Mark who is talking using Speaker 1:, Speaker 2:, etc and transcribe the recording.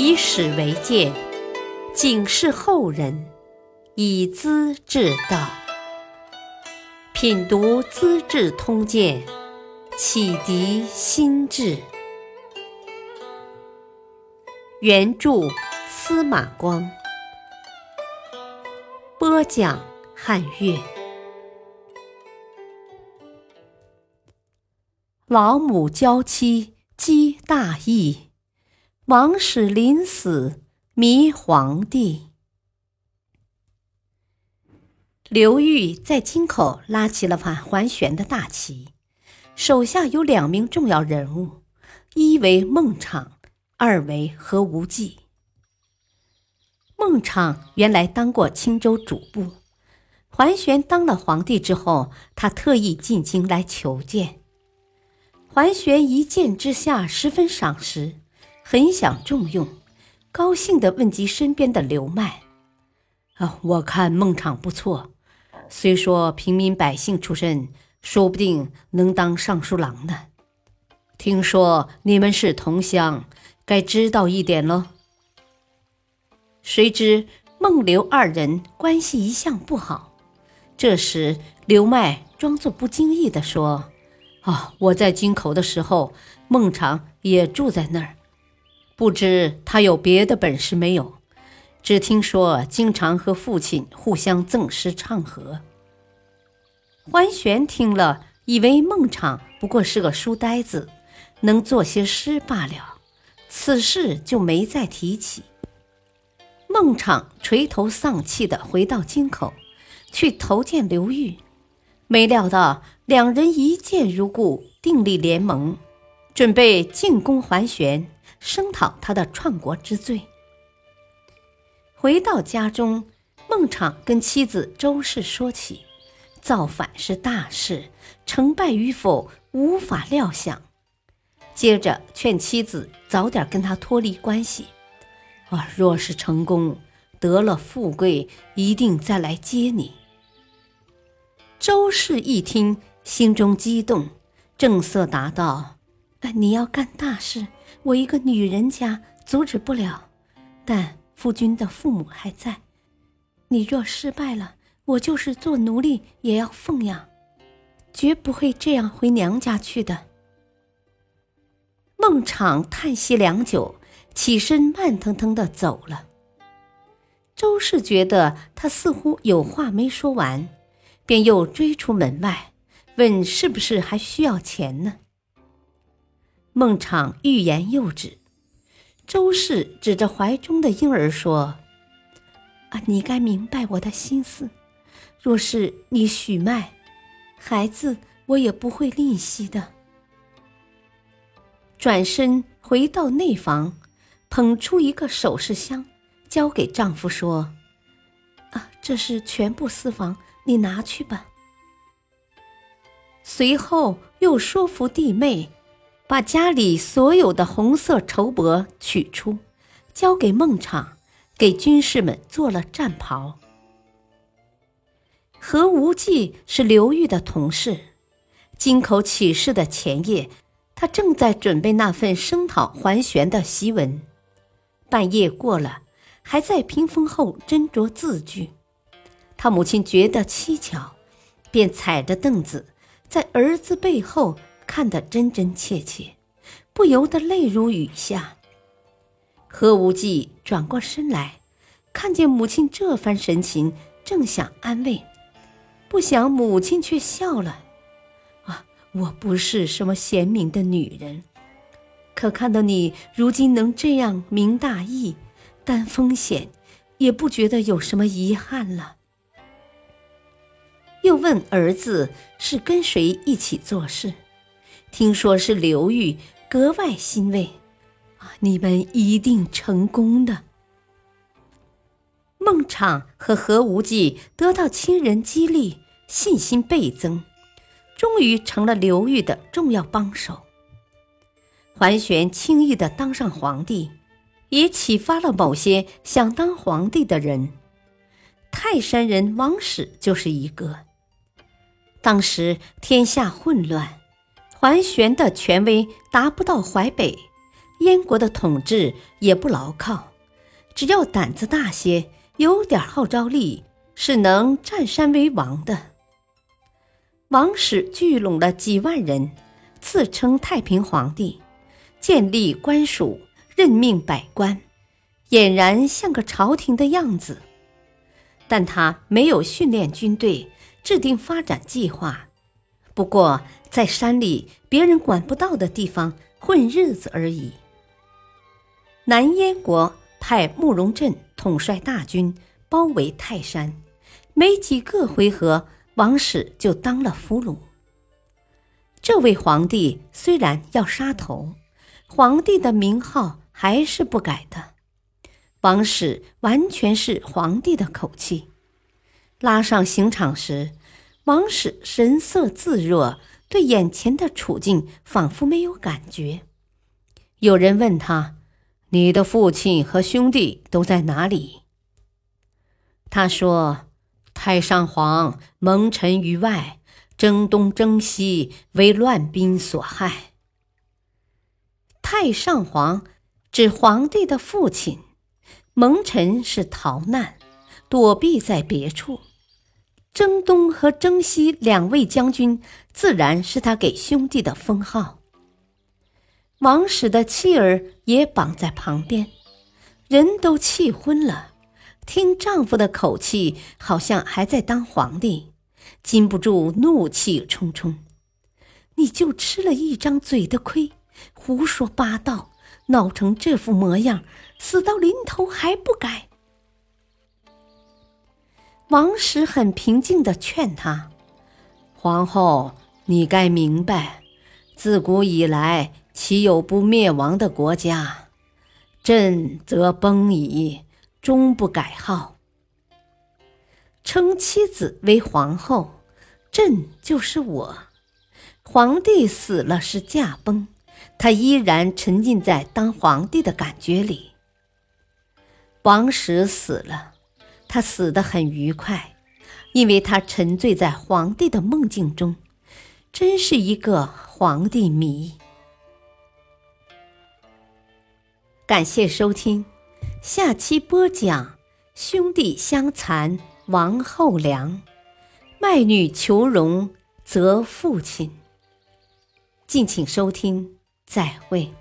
Speaker 1: 以史为鉴，警示后人，以资治道。品读《资治通鉴》，启迪心智。原著司马光，播讲汉乐。老母娇妻积大义，王使临死迷皇帝。刘裕在京口拉起了反桓玄的大旗，手下有两名重要人物，一为孟昶。二为何无忌。孟昶原来当过青州主簿，桓玄当了皇帝之后，他特意进京来求见。桓玄一见之下十分赏识，很想重用，高兴地问及身边的刘迈：“啊，我看孟昶不错，虽说平民百姓出身，说不定能当尚书郎呢。听说你们是同乡。”该知道一点喽。谁知孟刘二人关系一向不好。这时刘迈装作不经意地说：“啊，我在京口的时候，孟昶也住在那儿。不知他有别的本事没有？只听说经常和父亲互相赠诗唱和。”桓玄听了，以为孟昶不过是个书呆子，能作些诗罢了。此事就没再提起。孟昶垂头丧气地回到京口，去投见刘裕。没料到两人一见如故，订立联盟，准备进攻桓玄，声讨他的篡国之罪。回到家中，孟昶跟妻子周氏说起，造反是大事，成败与否无法料想。接着劝妻子早点跟他脱离关系，啊，若是成功得了富贵，一定再来接你。周氏一听，心中激动，正色答道：“你要干大事，我一个女人家阻止不了。但夫君的父母还在，你若失败了，我就是做奴隶也要奉养，绝不会这样回娘家去的。”孟昶叹息良久，起身慢腾腾的走了。周氏觉得他似乎有话没说完，便又追出门外，问是不是还需要钱呢？孟昶欲言又止，周氏指着怀中的婴儿说：“啊，你该明白我的心思。若是你许卖孩子，我也不会吝惜的。”转身回到内房，捧出一个首饰箱，交给丈夫说：“啊，这是全部私房，你拿去吧。”随后又说服弟妹，把家里所有的红色绸帛取出，交给孟昶，给军士们做了战袍。何无忌是刘裕的同事，京口起事的前夜。他正在准备那份声讨桓玄的檄文，半夜过了，还在屏风后斟酌字句。他母亲觉得蹊跷，便踩着凳子在儿子背后看得真真切切，不由得泪如雨下。何无忌转过身来，看见母亲这番神情，正想安慰，不想母亲却笑了。啊我不是什么贤明的女人，可看到你如今能这样明大义、担风险，也不觉得有什么遗憾了。又问儿子是跟谁一起做事，听说是刘裕，格外欣慰。啊，你们一定成功的。孟昶和何无忌得到亲人激励，信心倍增。终于成了刘裕的重要帮手。桓玄轻易的当上皇帝，也启发了某些想当皇帝的人。泰山人王始就是一个。当时天下混乱，桓玄的权威达不到淮北，燕国的统治也不牢靠，只要胆子大些，有点号召力，是能占山为王的。王室聚拢了几万人，自称太平皇帝，建立官署，任命百官，俨然像个朝廷的样子。但他没有训练军队，制定发展计划，不过在山里别人管不到的地方混日子而已。南燕国派慕容振统帅大军包围泰山，没几个回合。王室就当了俘虏。这位皇帝虽然要杀头，皇帝的名号还是不改的。王室完全是皇帝的口气。拉上刑场时，王室神色自若，对眼前的处境仿佛没有感觉。有人问他：“你的父亲和兄弟都在哪里？”他说。太上皇蒙尘于外，征东征西，为乱兵所害。太上皇指皇帝的父亲，蒙尘是逃难，躲避在别处。征东和征西两位将军，自然是他给兄弟的封号。王室的妻儿也绑在旁边，人都气昏了。听丈夫的口气，好像还在当皇帝，禁不住怒气冲冲。你就吃了一张嘴的亏，胡说八道，闹成这副模样，死到临头还不改。王石很平静地劝他：“皇后，你该明白，自古以来，岂有不灭亡的国家？朕则崩矣。”终不改号，称妻子为皇后，朕就是我。皇帝死了是驾崩，他依然沉浸在当皇帝的感觉里。王石死了，他死得很愉快，因为他沉醉在皇帝的梦境中，真是一个皇帝迷。感谢收听。下期播讲：兄弟相残王后娘，卖女求荣则父亲。敬请收听，再会。